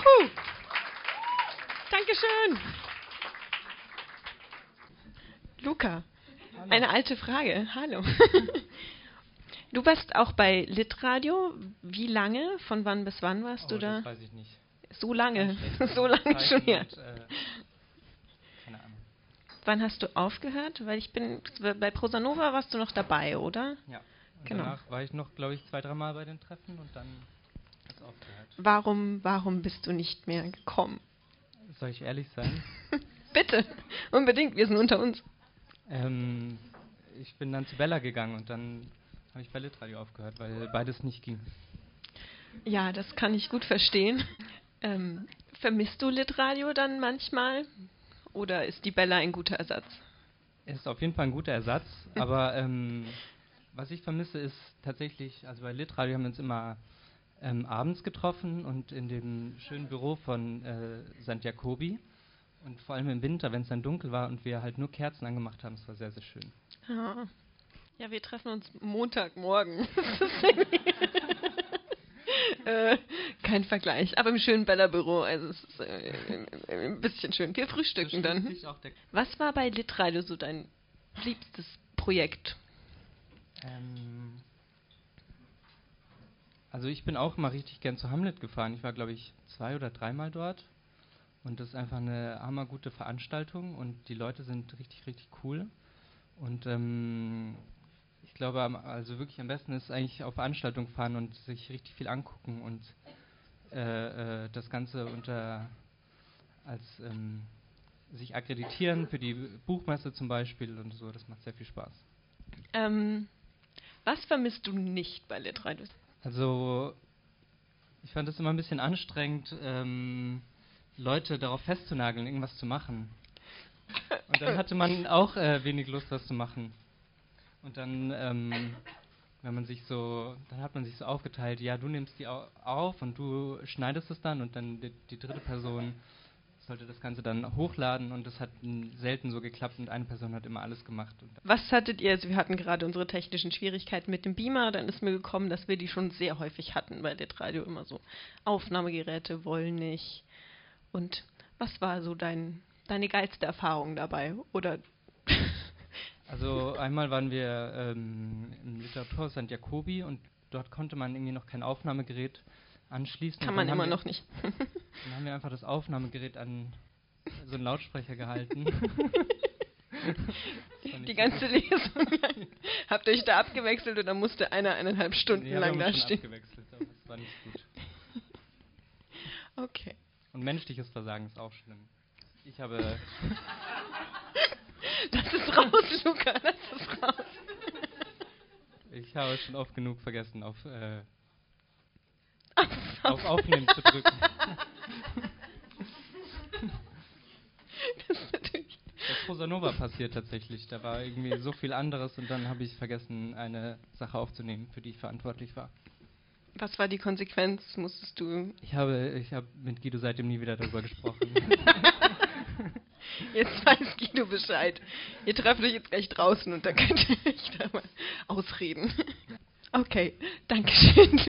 Juhu! Dankeschön! Luca, Hallo. eine alte Frage. Hallo. Du warst auch bei Litradio. Wie lange? Von wann bis wann warst oh, du da? Das weiß ich nicht. So lange. So lange schlecht. schon her. Und, äh, keine Ahnung. Wann hast du aufgehört? Weil ich bin bei Prosanova warst du noch dabei, oder? Ja. Und Genau. danach war ich noch, glaube ich, zwei, dreimal bei den Treffen und dann. Warum, warum bist du nicht mehr gekommen? Soll ich ehrlich sein? Bitte, unbedingt, wir sind unter uns. ähm, ich bin dann zu Bella gegangen und dann habe ich bei Litradio aufgehört, weil beides nicht ging. Ja, das kann ich gut verstehen. Ähm, vermisst du Litradio dann manchmal? Oder ist die Bella ein guter Ersatz? Ist auf jeden Fall ein guter Ersatz, aber ähm, was ich vermisse ist tatsächlich, also bei Litradio haben wir uns immer ähm, abends getroffen und in dem schönen Büro von äh, St. Jacobi und vor allem im Winter, wenn es dann dunkel war und wir halt nur Kerzen angemacht haben, es war sehr, sehr schön. Ja. Ja, wir treffen uns Montagmorgen. Äh, kein Vergleich, aber im schönen Bella-Büro. Also es ist äh, ein bisschen schön. Wir frühstücken dann. Was war bei Litradio so dein liebstes Projekt? Ähm, also ich bin auch mal richtig gern zu Hamlet gefahren. Ich war, glaube ich, zwei oder dreimal dort. Und das ist einfach eine hammergute Veranstaltung und die Leute sind richtig, richtig cool. Und ähm, ich glaube, also wirklich am besten ist eigentlich auf Veranstaltungen fahren und sich richtig viel angucken und äh, äh, das Ganze unter als ähm, sich akkreditieren für die Buchmesse zum Beispiel und so. Das macht sehr viel Spaß. Ähm, was vermisst du nicht bei Litradio? Also, ich fand es immer ein bisschen anstrengend, ähm, Leute darauf festzunageln, irgendwas zu machen. Und dann hatte man auch äh, wenig Lust, was zu machen. Und dann, ähm, wenn man sich so, dann hat man sich so aufgeteilt, ja, du nimmst die au auf und du schneidest es dann und dann die, die dritte Person sollte das Ganze dann hochladen und das hat selten so geklappt und eine Person hat immer alles gemacht. Und Was hattet ihr? Also wir hatten gerade unsere technischen Schwierigkeiten mit dem Beamer. Dann ist mir gekommen, dass wir die schon sehr häufig hatten bei Litradio immer so. Aufnahmegeräte wollen nicht. Und was war so dein, deine geilste Erfahrung dabei? Oder Also einmal waren wir ähm, im Literaturhaus St. Jacobi und dort konnte man irgendwie noch kein Aufnahmegerät anschließen. kann man immer noch nicht. Dann haben wir einfach das Aufnahmegerät an so einen Lautsprecher gehalten. Die ganze. Lesung lang. Habt ihr euch da abgewechselt oder musste einer eineinhalb Stunden Nee, lang da stehen? abgewechselt, aber das war nicht gut. Okay. Und menschliches Versagen ist auch schlimm. Ich habe, Das ist raus, Luca, das ist raus. ich habe schon oft genug vergessen, auf, äh, Auf, auf Aufnehmen zu drücken. Das ist natürlich. Das Prosanova passiert tatsächlich. Da war irgendwie so viel anderes und dann habe ich vergessen, eine Sache aufzunehmen, für die ich verantwortlich war. Was war die Konsequenz? Musstest du. Ich habe, ich habe mit Guido seitdem nie wieder darüber gesprochen. Jetzt weiß Guido Bescheid. Ihr trefft euch jetzt gleich draußen und dann könnt ihr euch da mal ausreden. Okay, Dankeschön.